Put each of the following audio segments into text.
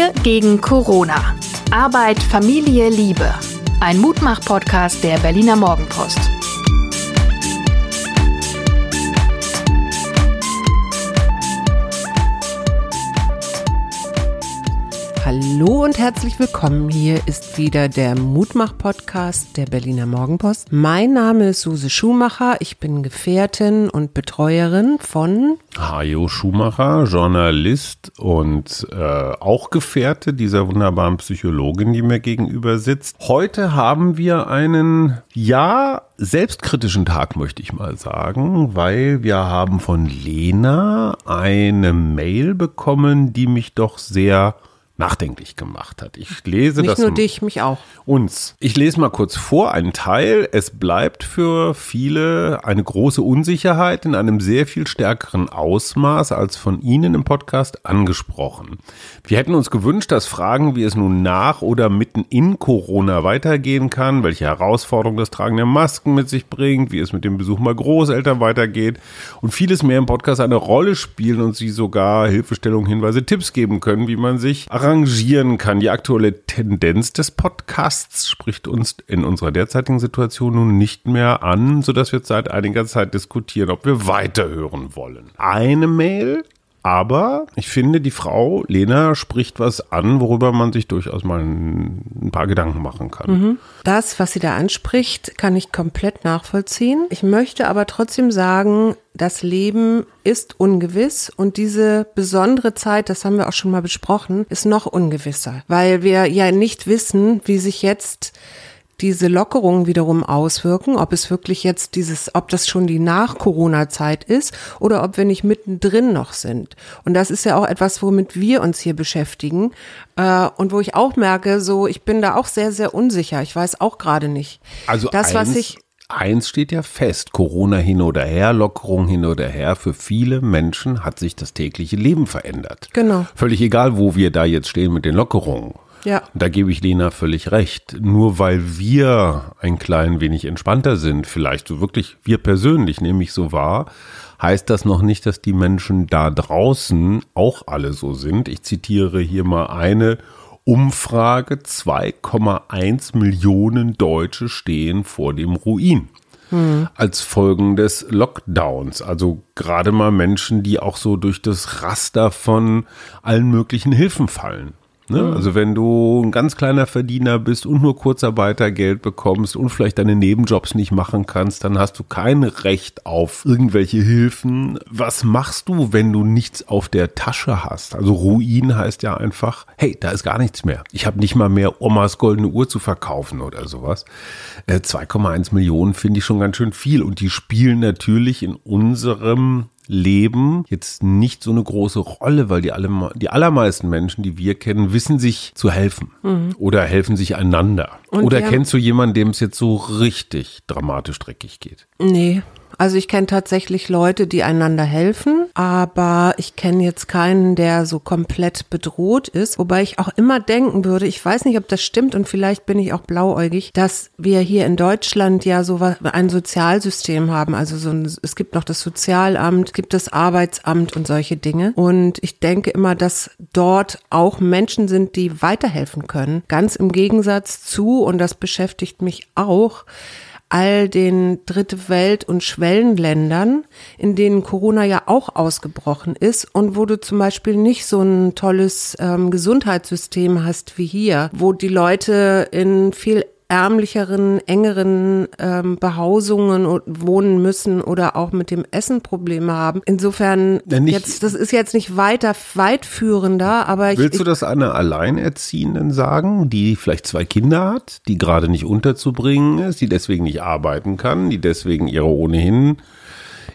Wir gegen Corona. Arbeit, Familie, Liebe. Ein Mutmach-Podcast der Berliner Morgenpost. Und herzlich willkommen. Hier ist wieder der Mutmach-Podcast der Berliner Morgenpost. Mein Name ist Suse Schumacher. Ich bin Gefährtin und Betreuerin von Hajo Schumacher, Journalist und äh, auch Gefährte dieser wunderbaren Psychologin, die mir gegenüber sitzt. Heute haben wir einen, ja, selbstkritischen Tag, möchte ich mal sagen, weil wir haben von Lena eine Mail bekommen, die mich doch sehr nachdenklich gemacht hat. Ich lese nicht das. nur dich, mich auch. Uns. Ich lese mal kurz vor einen Teil. Es bleibt für viele eine große Unsicherheit in einem sehr viel stärkeren Ausmaß als von Ihnen im Podcast angesprochen. Wir hätten uns gewünscht, dass Fragen, wie es nun nach oder mitten in Corona weitergehen kann, welche Herausforderungen das Tragen der Masken mit sich bringt, wie es mit dem Besuch mal Großeltern weitergeht und vieles mehr im Podcast eine Rolle spielen und Sie sogar Hilfestellungen, Hinweise, Tipps geben können, wie man sich arrangieren kann. Die aktuelle Tendenz des Podcasts spricht uns in unserer derzeitigen Situation nun nicht mehr an, sodass wir seit einiger Zeit diskutieren, ob wir weiterhören wollen. Eine Mail aber ich finde, die Frau Lena spricht was an, worüber man sich durchaus mal ein, paar Gedanken machen kann. Das, was sie da anspricht, kann ich komplett nachvollziehen. Ich möchte aber trotzdem sagen, das Leben ist ungewiss und diese besondere Zeit, das haben wir auch schon mal besprochen, ist noch ungewisser, weil wir ja nicht wissen, wie sich jetzt diese Lockerungen wiederum auswirken, ob es wirklich jetzt dieses, ob das schon die Nach-Corona-Zeit ist oder ob wir nicht mittendrin noch sind. Und das ist ja auch etwas, womit wir uns hier beschäftigen äh, und wo ich auch merke, so ich bin da auch sehr, sehr unsicher. Ich weiß auch gerade nicht. Also das, was ich eins steht ja fest, Corona hin oder her, Lockerung hin oder her, für viele Menschen hat sich das tägliche Leben verändert. Genau. Völlig egal, wo wir da jetzt stehen mit den Lockerungen. Ja. Da gebe ich Lena völlig recht. Nur weil wir ein klein wenig entspannter sind, vielleicht so wirklich wir persönlich nehme ich so wahr, heißt das noch nicht, dass die Menschen da draußen auch alle so sind. Ich zitiere hier mal eine Umfrage. 2,1 Millionen Deutsche stehen vor dem Ruin. Als Folgen des Lockdowns. Also gerade mal Menschen, die auch so durch das Raster von allen möglichen Hilfen fallen. Ne? Also wenn du ein ganz kleiner Verdiener bist und nur Kurzarbeitergeld bekommst und vielleicht deine Nebenjobs nicht machen kannst, dann hast du kein Recht auf irgendwelche Hilfen. Was machst du, wenn du nichts auf der Tasche hast? Also Ruin heißt ja einfach, hey, da ist gar nichts mehr. Ich habe nicht mal mehr Omas goldene Uhr zu verkaufen oder sowas. Äh, 2,1 Millionen finde ich schon ganz schön viel und die spielen natürlich in unserem Leben jetzt nicht so eine große Rolle, weil die, alle, die allermeisten Menschen, die wir kennen, wissen sich zu helfen oder helfen sich einander. Und oder kennst du jemanden, dem es jetzt so richtig dramatisch dreckig geht? Nee. Also ich kenne tatsächlich Leute, die einander helfen, aber ich kenne jetzt keinen, der so komplett bedroht ist. Wobei ich auch immer denken würde, ich weiß nicht, ob das stimmt und vielleicht bin ich auch blauäugig, dass wir hier in Deutschland ja so ein Sozialsystem haben. Also so ein, es gibt noch das Sozialamt, es gibt das Arbeitsamt und solche Dinge. Und ich denke immer, dass dort auch Menschen sind, die weiterhelfen können. Ganz im Gegensatz zu, und das beschäftigt mich auch, all den Dritte Welt- und Schwellenländern, in denen Corona ja auch ausgebrochen ist und wo du zum Beispiel nicht so ein tolles ähm, Gesundheitssystem hast wie hier, wo die Leute in viel ärmlicheren, engeren ähm, Behausungen wohnen müssen oder auch mit dem Essen Probleme haben. Insofern, Ja, nicht- jetzt, das ist jetzt nicht weiter weitführender, aber ich, Willst du das einer Alleinerziehenden sagen, die vielleicht zwei Kinder hat, die gerade nicht unterzubringen ist, die deswegen nicht arbeiten kann, die deswegen ihre ohnehin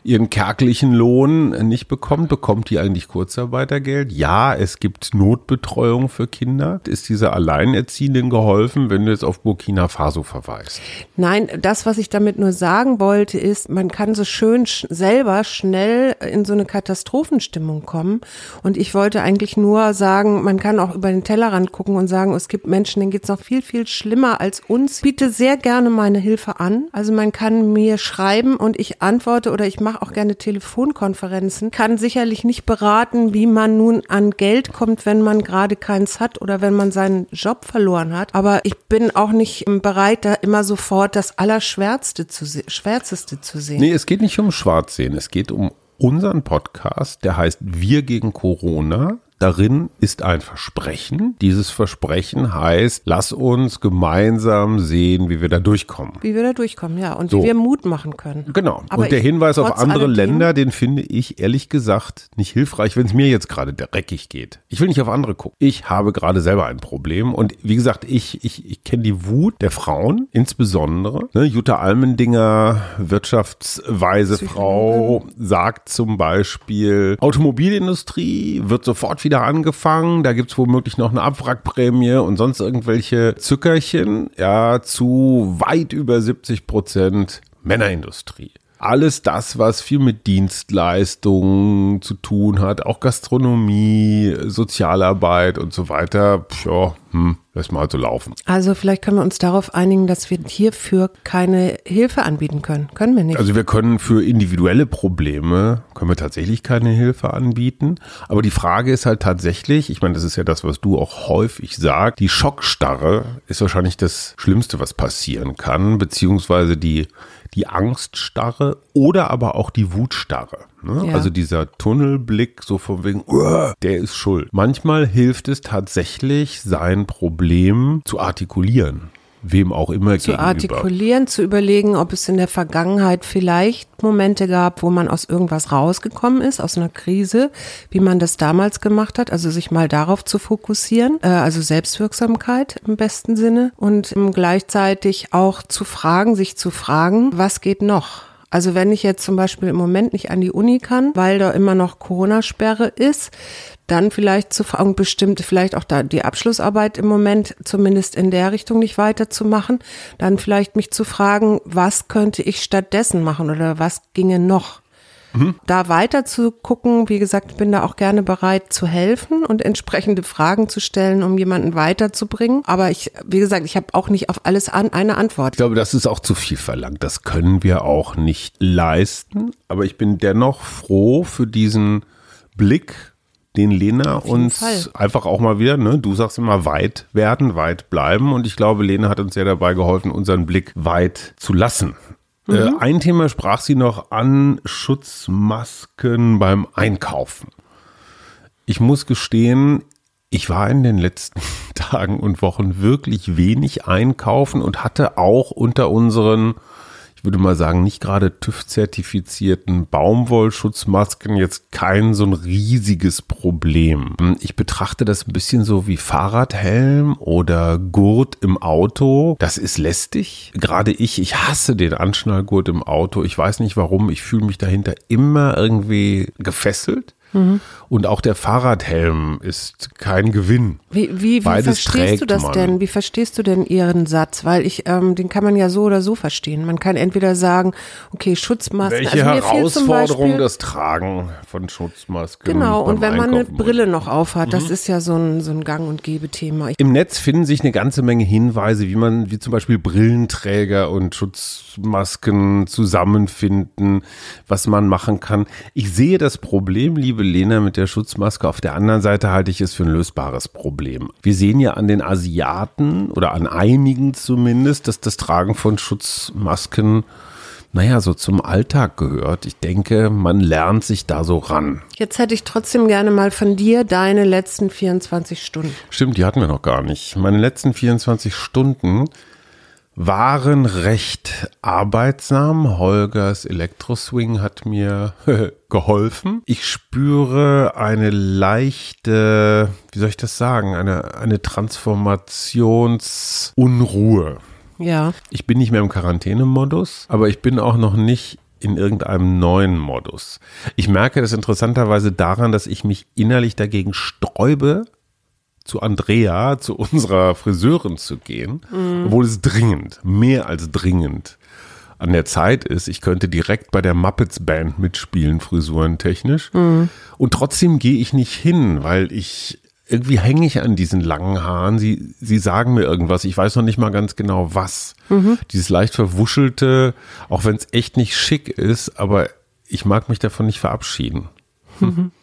ihren kärglichen Lohn nicht bekommt, bekommt die eigentlich Kurzarbeitergeld? Ja, es gibt Notbetreuung für Kinder. Ist dieser Alleinerziehenden geholfen, wenn du jetzt auf Burkina Faso verweist? Nein, das, was ich damit nur sagen wollte, ist, man kann so schön sch selber schnell in so eine Katastrophenstimmung kommen. Und ich wollte eigentlich nur sagen, man kann auch über den Tellerrand gucken und sagen, es gibt Menschen, denen geht's noch viel, viel schlimmer als uns. Ich biete sehr gerne meine Hilfe an. Also man kann mir schreiben und ich antworte oder ich mache mache auch gerne Telefonkonferenzen, kann sicherlich nicht beraten, wie man nun an Geld kommt, wenn man gerade keins hat oder wenn man seinen Job verloren hat. Aber ich bin auch nicht bereit, da immer sofort das Allerschwärzeste zu, Schwärzeste zu sehen. Nee, es geht nicht um Schwarzsehen. Es geht um unseren Podcast, der heißt Wir gegen Corona. Darin ist ein Versprechen. Dieses Versprechen heißt, lass uns gemeinsam sehen, wie wir da durchkommen. Wie wir da durchkommen, ja. Und So. wie wir Mut machen können. Genau. Aber und der Hinweis auf andere Länder, den finde ich ehrlich gesagt nicht hilfreich, wenn es mir jetzt gerade dreckig geht. Ich will nicht auf andere gucken. Ich habe gerade selber ein Problem. Und wie gesagt, ich, ich, ich kenne die Wut der Frauen, insbesondere. Ne, Jutta Almendinger, wirtschaftsweise Frau, sagt zum Beispiel, Automobilindustrie wird sofort wieder angefangen. Da gibt's womöglich noch eine Abwrackprämie und sonst irgendwelche Zückerchen. Ja, zu weit über 70 Prozent Männerindustrie. Alles das, was viel mit Dienstleistungen zu tun hat, auch Gastronomie, Sozialarbeit und so weiter, pf, ja, hm, lass mal so laufen. Also vielleicht können wir uns darauf einigen, dass wir hierfür keine Hilfe anbieten können. Können wir nicht. Also wir können für individuelle Probleme, können wir tatsächlich keine Hilfe anbieten. Aber die Frage ist halt tatsächlich, ich meine, das ist ja das, was du auch häufig sagst, die Schockstarre ist wahrscheinlich das Schlimmste, was passieren kann, beziehungsweise die, die Angststarre oder aber auch die Wutstarre. Ne? Ja. Also dieser Tunnelblick, so von wegen, "Uah, der ist schuld. Manchmal hilft es tatsächlich, sein Problem zu artikulieren. Wem auch immer zu gegenüber. artikulieren, zu überlegen, ob es in der Vergangenheit vielleicht Momente gab, wo man aus irgendwas rausgekommen ist, aus einer Krise, wie man das damals gemacht hat, also sich mal darauf zu fokussieren, äh, also Selbstwirksamkeit im besten Sinne und ähm, gleichzeitig auch zu fragen, sich zu fragen, was geht noch? Also wenn ich jetzt zum Beispiel im Moment nicht an die Uni kann, weil da immer noch Corona-Sperre ist, dann vielleicht zu fragen, bestimmt vielleicht auch da die Abschlussarbeit im Moment zumindest in der Richtung nicht weiterzumachen, dann vielleicht mich zu fragen, was könnte ich stattdessen machen oder was ginge noch? Da weiter zu gucken, wie gesagt, ich bin da auch gerne bereit zu helfen und entsprechende Fragen zu stellen, um jemanden weiterzubringen. Aber ich, wie gesagt, ich habe auch nicht auf alles an, eine Antwort. Ich glaube, das ist auch zu viel verlangt. Das können wir auch nicht leisten. Aber ich bin dennoch froh für diesen Blick, den Lena uns Fall. einfach auch mal wieder, ne, du sagst immer weit werden, weit bleiben. Und ich glaube, Lena hat uns sehr dabei geholfen, unseren Blick weit zu lassen. Äh, ein Thema sprach sie noch an, Schutzmasken beim Einkaufen. Ich muss gestehen, ich war in den letzten Tagen und Wochen wirklich wenig einkaufen und hatte auch unter unseren, würde mal sagen, nicht gerade TÜV-zertifizierten Baumwollschutzmasken jetzt kein so ein riesiges Problem. Ich betrachte das ein bisschen so wie Fahrradhelm oder Gurt im Auto. Das ist lästig. Gerade ich, ich hasse den Anschnallgurt im Auto. Ich weiß nicht warum. Ich fühle mich dahinter immer irgendwie gefesselt. Und auch der Fahrradhelm ist kein Gewinn. Wie, wie, wie Beides verstehst du das man. denn? Wie verstehst du denn Ihren Satz? Weil ich, ähm, den kann man ja so oder so verstehen. Man kann entweder sagen, okay, Schutzmasken. Welche also mir fehlt zum Herausforderung Beispiel, das Tragen von Schutzmasken. Genau, und wenn man eine Einkaufen Brille noch aufhat, Mhm. das ist ja so ein, so ein Gang- und Gebe-Thema. Im Netz finden sich eine ganze Menge Hinweise, wie man, wie zum Beispiel Brillenträger und Schutzmasken zusammenfinden, was man machen kann. Ich sehe das Problem, liebe Lena, mit der Schutzmaske. Auf der anderen Seite halte ich es für ein lösbares Problem. Wir sehen ja an den Asiaten oder an einigen zumindest, dass das Tragen von Schutzmasken naja, so zum Alltag gehört. Ich denke, man lernt sich da so ran. Jetzt hätte ich trotzdem gerne mal von dir deine letzten 24 Stunden. Stimmt, die hatten wir noch gar nicht. Meine letzten 24 Stunden waren recht arbeitsam. Holgers Elektroswing hat mir geholfen. Ich spüre eine leichte, wie soll ich das sagen, eine, eine Transformationsunruhe. Ja. Ich bin nicht mehr im Quarantänemodus, aber ich bin auch noch nicht in irgendeinem neuen Modus. Ich merke das interessanterweise daran, dass ich mich innerlich dagegen sträube, zu Andrea, zu unserer Friseurin zu gehen, obwohl es dringend, mehr als dringend an der Zeit ist. Ich könnte direkt bei der Muppets Band mitspielen, frisurentechnisch. Und trotzdem gehe ich nicht hin, weil ich irgendwie hänge ich an diesen langen Haaren. Sie, sie sagen mir irgendwas. Ich weiß noch nicht mal ganz genau was. Dieses leicht verwuschelte, auch wenn es echt nicht schick ist, aber ich mag mich davon nicht verabschieden. Mhm.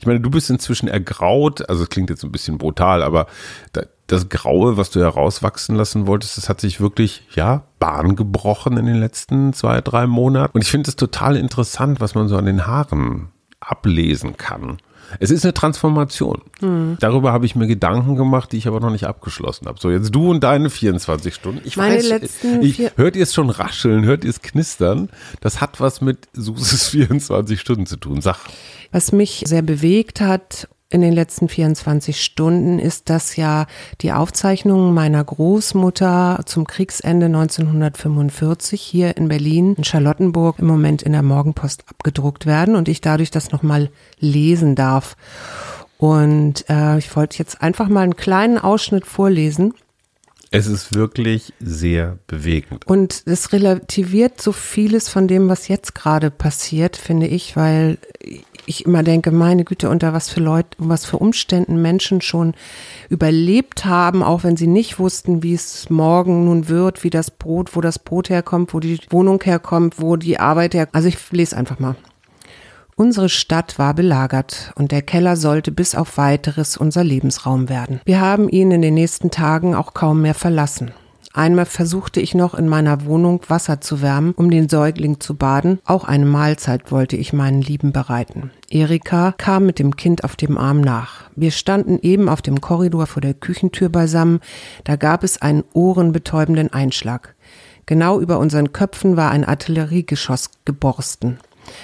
Ich meine, du bist inzwischen ergraut, also es klingt jetzt ein bisschen brutal, aber das Graue, was du herauswachsen lassen wolltest, das hat sich wirklich, ja, Bahn gebrochen in den letzten zwei, drei Monaten. Und ich finde es total interessant, was man so an den Haaren ablesen kann. Es ist eine Transformation. Mhm. Darüber habe ich mir Gedanken gemacht, die ich aber noch nicht abgeschlossen habe. So, jetzt du und deine 24 Stunden. Ich Meine weiß, letzten ich, hört ihr es schon rascheln, hört ihr es knistern? Das hat was mit Suses 24 Stunden zu tun. Sag. Was mich sehr bewegt hat in den letzten 24 Stunden ist, dass ja die Aufzeichnungen meiner Großmutter zum Kriegsende 1945 hier in Berlin, in Charlottenburg, im Moment in der Morgenpost abgedruckt werden und ich dadurch das nochmal lesen darf. Und äh, ich wollte jetzt einfach mal einen kleinen Ausschnitt vorlesen. Es ist wirklich sehr bewegend. Und es relativiert so vieles von dem, was jetzt gerade passiert, finde ich, weil ich immer denke, meine Güte, unter was für Leute, was für Umständen Menschen schon überlebt haben, auch wenn sie nicht wussten, wie es morgen nun wird, wie das Brot, wo das Brot herkommt, wo die Wohnung herkommt, wo die Arbeit herkommt. Also ich lese einfach mal. Unsere Stadt war belagert und der Keller sollte bis auf weiteres unser Lebensraum werden. Wir haben ihn in den nächsten Tagen auch kaum mehr verlassen. Einmal versuchte ich noch in meiner Wohnung Wasser zu wärmen, um den Säugling zu baden. Auch eine Mahlzeit wollte ich meinen Lieben bereiten. Erika kam mit dem Kind auf dem Arm nach. Wir standen eben auf dem Korridor vor der Küchentür beisammen. Da gab es einen ohrenbetäubenden Einschlag. Genau über unseren Köpfen war ein Artilleriegeschoss geborsten.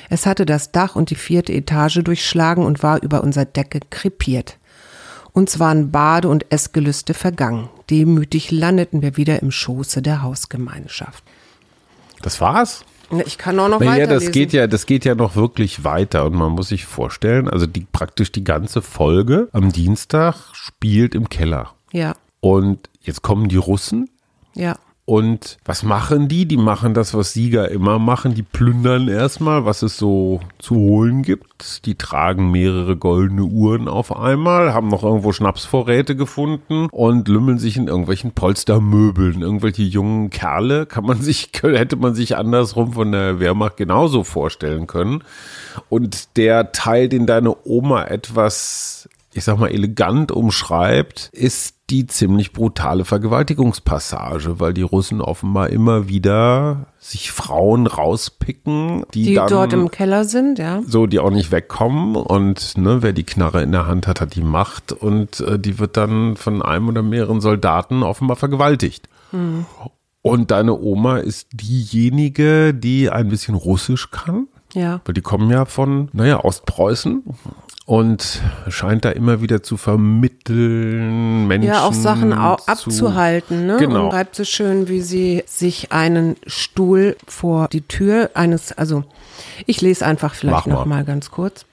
Es hatte das Dach und die vierte Etage durchschlagen und war über unserer Decke krepiert. Uns waren Bade- und Essgelüste vergangen. Demütig landeten wir wieder im Schoße der Hausgemeinschaft. Das war's? Ich kann auch noch naja, weiter. das geht ja, das geht ja noch wirklich weiter und man muss sich vorstellen, also die praktisch die ganze Folge am Dienstag spielt im Keller. Ja. Und jetzt kommen die Russen. Ja. Und was machen die? Die machen das, was Sieger immer machen. Die plündern erstmal, was es so zu holen gibt. Die tragen mehrere goldene Uhren auf einmal, haben noch irgendwo Schnapsvorräte gefunden und lümmeln sich in irgendwelchen Polstermöbeln. Irgendwelche jungen Kerle kann man sich, hätte man sich andersrum von der Wehrmacht genauso vorstellen können. Und der Teil, den deine Oma etwas ich sag mal, elegant umschreibt, ist die ziemlich brutale Vergewaltigungspassage, weil die Russen offenbar immer wieder sich Frauen rauspicken, die, die dann, dort im Keller sind, ja. So, die auch nicht wegkommen und ne, wer die Knarre in der Hand hat, hat die Macht und äh, die wird dann von einem oder mehreren Soldaten offenbar vergewaltigt. Hm. Und deine Oma ist diejenige, die ein bisschen Russisch kann. Ja. Weil die kommen ja von, naja, Ostpreußen und scheint da immer wieder zu vermitteln, Menschen. Ja, auch Sachen auch abzuhalten, ne? Genau. Und schreibt so schön, wie sie sich einen Stuhl vor die Tür eines, also ich lese einfach vielleicht noch mal ganz kurz.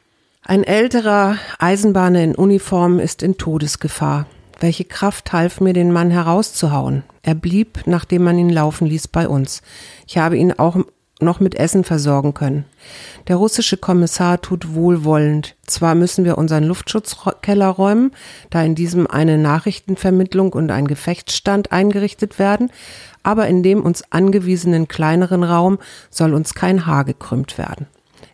Ein älterer Eisenbahner in Uniform ist in Todesgefahr. Welche Kraft half mir, den Mann herauszuhauen? Er blieb, nachdem man ihn laufen ließ, bei uns. Ich habe ihn auch noch mit Essen versorgen können. Der russische Kommissar tut wohlwollend. Zwar müssen wir unseren Luftschutzkeller räumen, da in diesem eine Nachrichtenvermittlung und ein Gefechtsstand eingerichtet werden, aber in dem uns angewiesenen kleineren Raum soll uns kein Haar gekrümmt werden.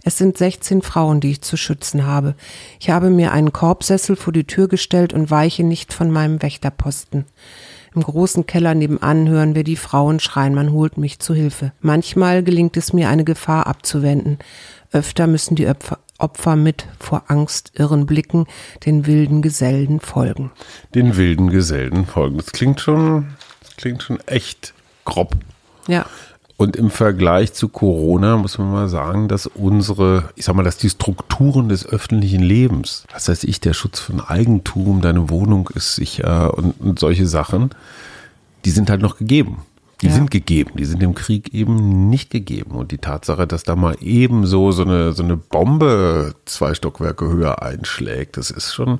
Es sind 16 Frauen, die ich zu schützen habe. Ich habe mir einen Korbsessel vor die Tür gestellt und weiche nicht von meinem Wächterposten. Im großen Keller nebenan hören wir die Frauen schreien, man holt mich zu Hilfe. Manchmal gelingt es mir, eine Gefahr abzuwenden. Öfter müssen die Opfer, Opfer mit vor Angst irren Blicken den wilden Gesellen folgen. Den wilden Gesellen folgen. Das klingt schon, das klingt schon echt grob. Ja. Und im Vergleich zu Corona muss man mal sagen, dass unsere, ich sag mal, dass die Strukturen des öffentlichen Lebens, was heißt ich, der Schutz von Eigentum, deine Wohnung ist sicher und, und solche Sachen, die sind halt noch gegeben. Die ja. sind gegeben, die sind im Krieg eben nicht gegeben. Und die Tatsache, dass da mal eben so, so eine, so eine Bombe zwei Stockwerke höher einschlägt, das ist schon,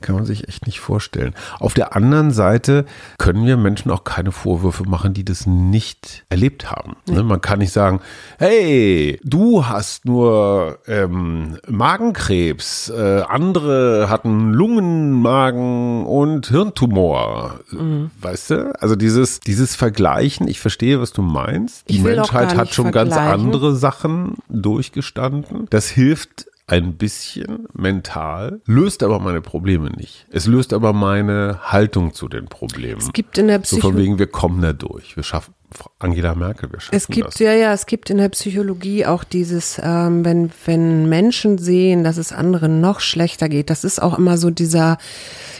kann man sich echt nicht vorstellen. Auf der anderen Seite können wir Menschen auch keine Vorwürfe machen, die das nicht erlebt haben. Ja. Man kann nicht sagen, hey, du hast nur ähm, Magenkrebs, äh, andere hatten Lungenmagen und Hirntumor. Mhm. Weißt du? Also dieses, dieses Vergleich vergleichen. Ich verstehe, was du meinst. Die Menschheit hat schon ganz andere Sachen durchgestanden. Das hilft ein bisschen mental, löst aber meine Probleme nicht. Es löst aber meine Haltung zu den Problemen. Es gibt in der so von Psychologie. wegen, wir kommen da durch. Wir schaffen, Angela Merkel, wir schaffen Es gibt das. ja, ja, es gibt in der Psychologie auch dieses, ähm, wenn, wenn Menschen sehen, dass es anderen noch schlechter geht, das ist auch immer so dieser,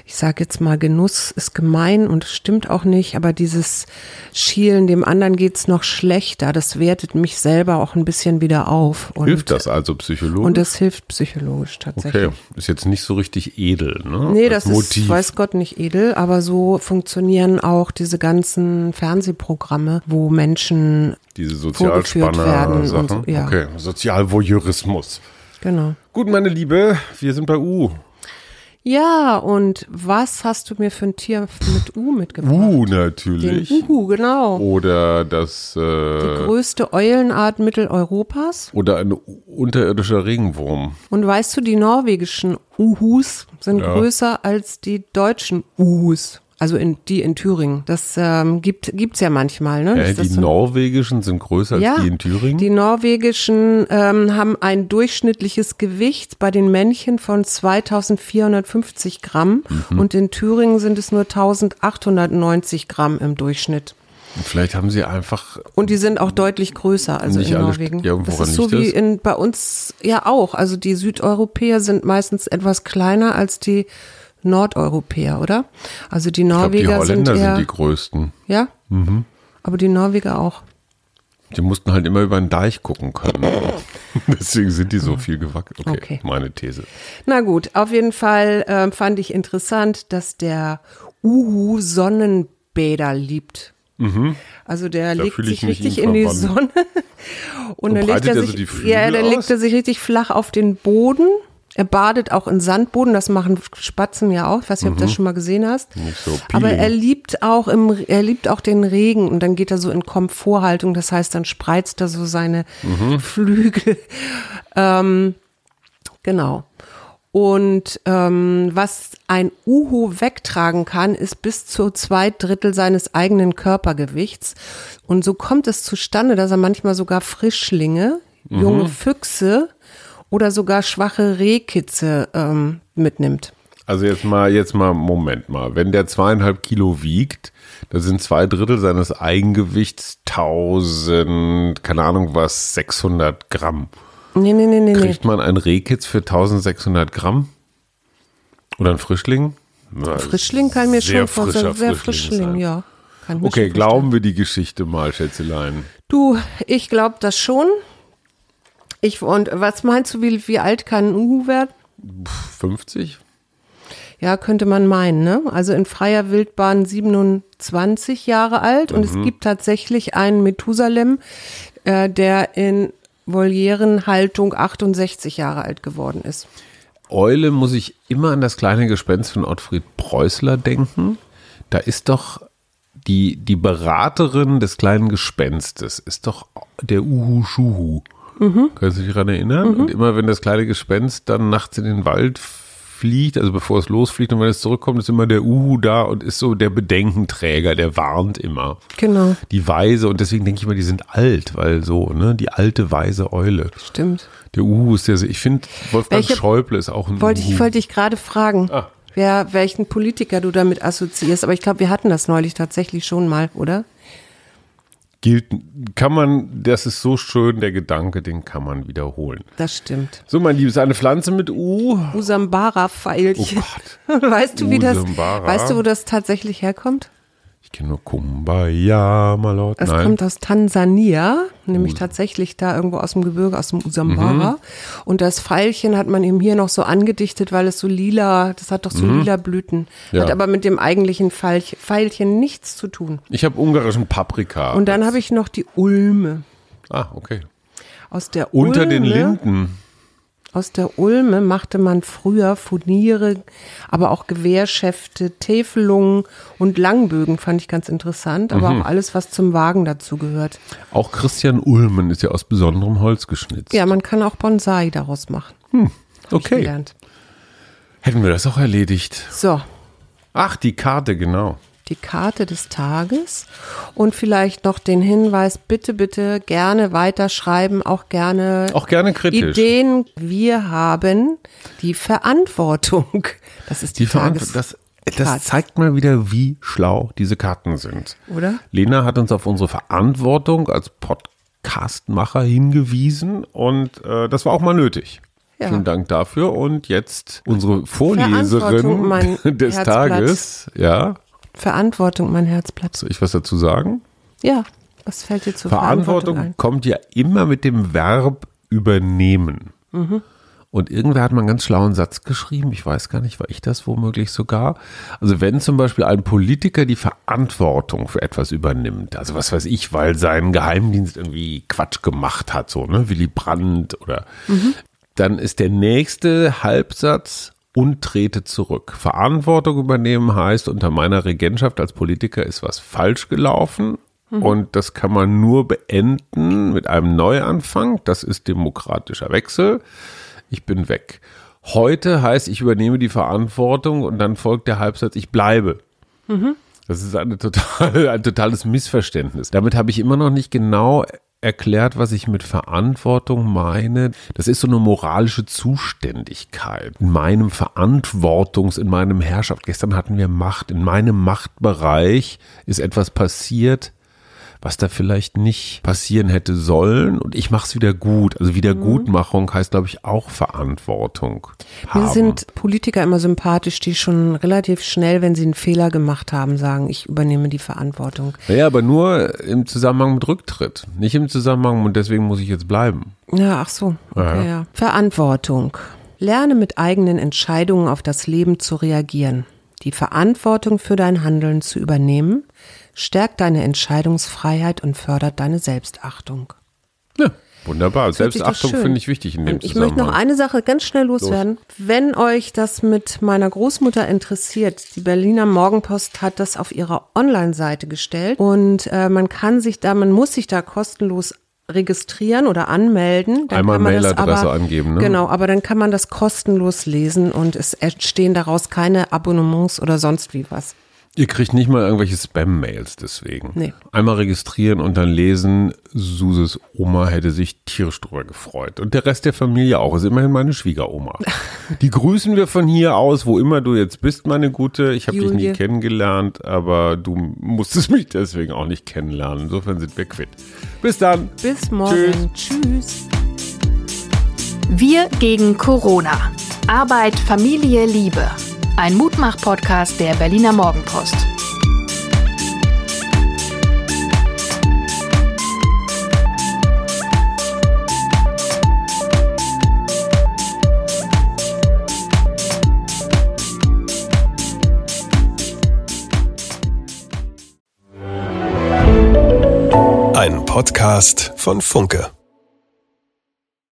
ich sage jetzt mal, Genuss ist gemein und stimmt auch nicht, aber dieses Schielen, dem anderen geht's noch schlechter, das wertet mich selber auch ein bisschen wieder auf. Und, Hilft das also psychologisch? Und das hilft psychologisch tatsächlich. okay, ist jetzt nicht so richtig edel, ne? Nee, Als das ist, weiß Gott, nicht edel, aber so funktionieren auch diese ganzen Fernsehprogramme, wo Menschen, Diese vorgeführt werden und Sozialspanner-Sachen. so, ja. Okay, Sozialvoyeurismus. genau. Gut, meine Liebe, wir sind bei U. Ja, und was hast du mir für ein Tier mit U mitgebracht? U Den natürlich. Uhu, genau. Oder das Die äh, größte Eulenart Mitteleuropas. oder ein unterirdischer Regenwurm. Und weißt du, die norwegischen Uhus sind Ja. größer als die deutschen Uhus. Also in, die in Thüringen. Das ähm, gibt gibt's ja manchmal, ne? Äh, die so- norwegischen sind größer als ja, die in Thüringen. Die norwegischen ähm, haben ein durchschnittliches Gewicht bei den Männchen von 2450 Gramm Mhm. und in Thüringen sind es nur 1890 Gramm im Durchschnitt. Vielleicht haben sie einfach Und die sind auch deutlich größer, also in Norwegen. ja, das ist so wie in, bei uns ja auch. Also die Südeuropäer sind meistens etwas kleiner als die Nordeuropäer, oder? Also die ich glaube, die Norweger Holländer sind sind, eher, die größten. ja, aber die Norweger auch. Die mussten halt immer über den Deich gucken können. Deswegen sind die so viel gewachsen. Okay, Okay. meine These. Na gut, auf jeden Fall ähm, fand ich interessant, dass der Uhu Sonnenbäder liebt. Also der Da legt sich richtig in die. Sonne und, Und dann legt er sich, Flügel ja, dann legt er sich richtig flach auf den Boden. Er badet auch in Sandboden, das machen Spatzen ja auch. Ich weiß nicht, ob du das schon mal gesehen hast. Mhm. So Aber er liebt auch im, er liebt auch den Regen und dann geht er so in Komforthaltung. Das heißt, dann spreizt er so seine Mhm. Flügel. Ähm, genau. Und ähm, was ein Uhu wegtragen kann, ist bis zu zwei Drittel seines eigenen Körpergewichts. Und so kommt es zustande, dass er manchmal sogar Frischlinge, junge Füchse oder sogar schwache Rehkitze ähm, mitnimmt. Also jetzt mal, jetzt mal, Moment mal. Wenn der zweieinhalb Kilo wiegt, da sind zwei Drittel seines Eigengewichts 1000, keine Ahnung was, 600 Gramm. Nee, nee, nee, nee. Kriegt man ein Rehkitz für 1600 Gramm? Oder ein Frischling? Na, Frischling kann mir schon vorstellen. Sehr Frischling Frischling, sein. ja. Okay, glauben wir die Geschichte mal, Schätzelein. Du, ich glaube das schon. Ich, und was meinst du, wie, wie alt kann ein Uhu werden? 50? Ja, könnte man meinen, ne? Also in freier Wildbahn 27 Jahre alt und Mhm. es gibt tatsächlich einen Methusalem, äh, der in Volierenhaltung 68 Jahre alt geworden ist. Eule muss ich immer an das kleine Gespenst von Ottfried Preußler denken. Da ist doch die, die Beraterin des kleinen Gespenstes, ist doch der Uhu Schuhu. Mhm. Können Sie sich daran erinnern? Und immer wenn das kleine Gespenst dann nachts in den Wald fliegt, also bevor es losfliegt und wenn es zurückkommt, ist immer der Uhu da und ist so der Bedenkenträger, der warnt immer. Genau, Die Weise, und deswegen denke ich immer, die sind alt, weil so, ne, die alte weise Eule. stimmt. Der Uhu ist der, ich finde, Wolfgang Welche- Schäuble ist auch ein Wollte Uhu. ich, wollte ich gerade fragen, Ah. wer, welchen Politiker du damit assoziierst. Aber ich glaube, wir hatten das neulich tatsächlich schon mal, oder? Gilt, kann man, das ist so schön, der Gedanke, den kann man wiederholen. Das stimmt. So, mein Liebes, eine Pflanze mit U. Usambara-Pfeilchen. Oh weißt du, wie das, Usambara. weißt du, wo das tatsächlich herkommt? Ich kenne nur Kumbaya, my Lord. Das Nein. kommt aus Tansania, nämlich tatsächlich da irgendwo aus dem Gebirge, aus dem Usambara. Mhm. Und das Pfeilchen hat man eben hier noch so angedichtet, weil es so lila, das hat doch so lila Blüten. Mhm. Ja. Hat aber mit dem eigentlichen Pfeilchen, Pfeilchen nichts zu tun. ich habe ungarischen Paprika. Und dann habe ich noch die Ulme. ah, okay. Aus der Unter Ulme, den Linden. Aus der Ulme machte man früher Furniere, aber auch Gewehrschäfte, Täfelungen und Langbögen, fand ich ganz interessant, aber Mhm. auch alles, was zum Wagen dazu gehört. Auch Christian Ulmen ist ja aus besonderem Holz geschnitzt. Ja, man kann auch Bonsai daraus machen. Ich okay. Hätten wir das auch erledigt. So, Ach, die Karte, genau. Die Karte des Tages und vielleicht noch den Hinweis, bitte, bitte gerne weiterschreiben, auch gerne, auch gerne kritisch. Ideen. Wir haben die Verantwortung. Das ist die, die Verantwortung. Das, das zeigt mal wieder, wie schlau diese Karten sind. Oder? Lena hat uns auf unsere Verantwortung als Podcastmacher hingewiesen und äh, das war auch mal nötig. Ja. Vielen Dank dafür. Und jetzt unsere Vorleserin des. Tages. Ja. Verantwortung, mein Herzblatt. Soll ich was dazu sagen? Ja. Was fällt dir zu Verantwortung? Verantwortung kommt ja immer mit dem Verb übernehmen. Mhm. Und irgendwer hat mal einen ganz schlauen Satz geschrieben, ich weiß gar nicht, war ich das womöglich sogar. Also wenn zum Beispiel ein Politiker die Verantwortung für etwas übernimmt, also was weiß ich, weil sein Geheimdienst irgendwie Quatsch gemacht hat, so, ne, Willy Brandt oder, mhm. dann ist der nächste Halbsatz und trete zurück. Verantwortung übernehmen heißt, unter meiner Regentschaft als Politiker ist was falsch gelaufen mhm. und das kann man nur beenden mit einem Neuanfang. Das ist demokratischer Wechsel ich bin weg. Heute heißt, ich übernehme die Verantwortung und dann folgt der Halbsatz, ich bleibe. Mhm. Das ist eine total, ein totales Missverständnis. Damit habe ich immer noch nicht genau erklärt, was ich mit Verantwortung meine. Das ist so eine moralische Zuständigkeit. In meinem Verantwortungs-, in meinem Herrschaft. Gestern hatten wir Macht. In meinem Machtbereich ist etwas passiert, was da vielleicht nicht passieren hätte sollen und ich mache es wieder gut. Also Wiedergutmachung heißt, glaube ich, auch Verantwortung. Haben. Mir sind Politiker immer sympathisch, die schon relativ schnell, wenn sie einen Fehler gemacht haben, sagen, ich übernehme die Verantwortung. Naja, aber nur im Zusammenhang mit Rücktritt, nicht im Zusammenhang und deswegen muss ich jetzt bleiben. Ja, ach so. Okay, ja. ja. Verantwortung. Lerne mit eigenen Entscheidungen auf das Leben zu reagieren, die Verantwortung für dein Handeln zu übernehmen, stärkt deine Entscheidungsfreiheit und fördert deine Selbstachtung. Ja. Wunderbar. Selbstachtung finde ich wichtig in dem Ich möchte noch eine Sache ganz schnell loswerden. Los. Wenn euch das mit meiner Großmutter interessiert, die Berliner Morgenpost hat das auf ihrer Online-Seite gestellt und äh, man kann sich da, man muss sich da kostenlos registrieren oder anmelden. Dann Einmal Mailadresse angeben, ne? Genau, aber dann kann man das kostenlos lesen und es entstehen daraus keine Abonnements oder sonst wie was. Ihr kriegt nicht mal irgendwelche Spam-Mails deswegen. Nee. Einmal registrieren und dann lesen, Suses Oma hätte sich tierisch drüber gefreut. Und der Rest der Familie auch. Ist immerhin meine Schwiegeroma. Die grüßen wir von hier aus, wo immer du jetzt bist, meine Gute. Ich habe dich nie kennengelernt, aber du musstest mich deswegen auch nicht kennenlernen. Insofern sind wir quitt. Bis dann. Bis morgen. Tschüss. Tschüss. Wir gegen Corona. Arbeit, Familie, Liebe. Ein Mutmach-Podcast der Berliner Morgenpost. Ein Podcast von Funke.